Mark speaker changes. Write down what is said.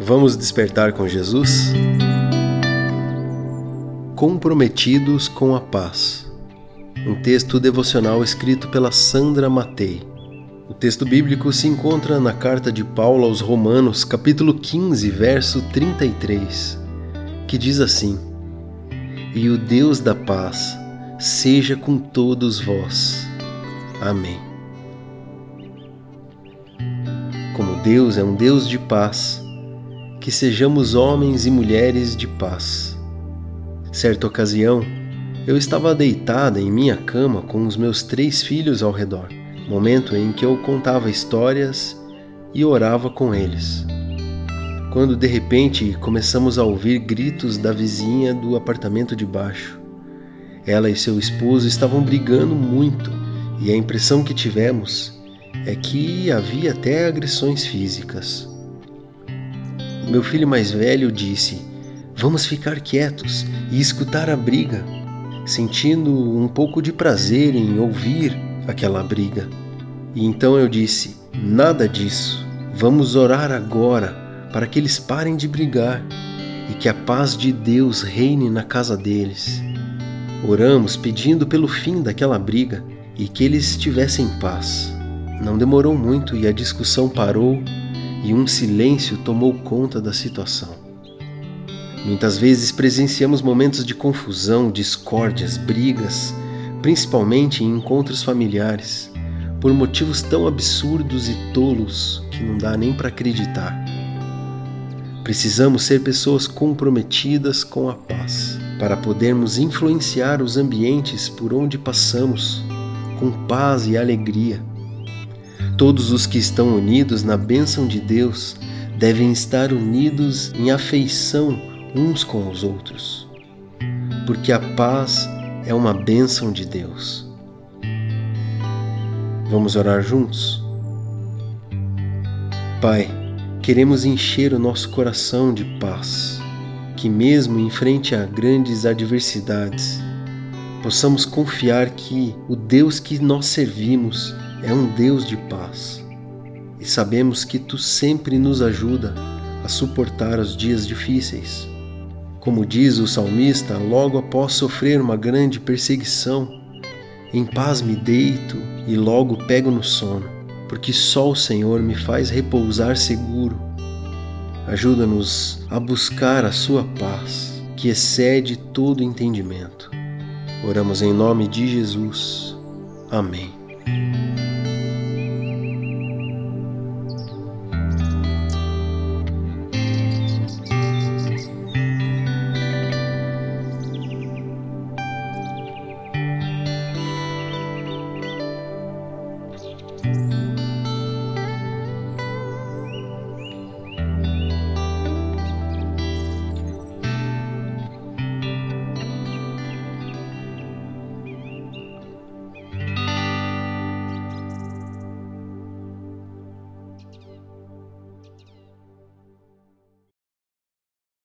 Speaker 1: Vamos despertar com Jesus? Comprometidos com a paz. Um texto devocional escrito pela Sandra Matei. O texto bíblico se encontra na carta de Paulo aos Romanos, capítulo 15, verso 33, que diz assim: E o Deus da paz seja com todos vós. Amém. Como Deus é um Deus de paz, que sejamos homens e mulheres de paz. Certa ocasião, eu estava deitada em minha cama com os meus três filhos ao redor, momento em que eu contava histórias e orava com eles. Quando de repente começamos a ouvir gritos da vizinha do apartamento de baixo. Ela e seu esposo estavam brigando muito e a impressão que tivemos é que havia até agressões físicas. Meu filho mais velho disse: Vamos ficar quietos e escutar a briga, sentindo um pouco de prazer em ouvir aquela briga. E então eu disse: Nada disso. Vamos orar agora para que eles parem de brigar e que a paz de Deus reine na casa deles. Oramos pedindo pelo fim daquela briga e que eles tivessem paz. Não demorou muito e a discussão parou e um silêncio tomou conta da situação. Muitas vezes presenciamos momentos de confusão, discórdias, brigas, principalmente em encontros familiares, por motivos tão absurdos e tolos que não dá nem para acreditar. Precisamos ser pessoas comprometidas com a paz, para podermos influenciar os ambientes por onde passamos com paz e alegria Todos os que estão unidos na bênção de Deus devem estar unidos em afeição uns com os outros, porque a paz é uma bênção de Deus. Vamos orar juntos? Pai, queremos encher o nosso coração de paz, que, mesmo em frente a grandes adversidades, possamos confiar que o Deus que nós servimos é um Deus de paz e sabemos que tu sempre nos ajuda a suportar os dias difíceis. Como diz o salmista, logo após sofrer uma grande perseguição, em paz me deito e logo pego no sono, porque só o Senhor me faz repousar seguro. Ajuda-nos a buscar a sua paz, que excede todo entendimento. Oramos em nome de Jesus. Amém.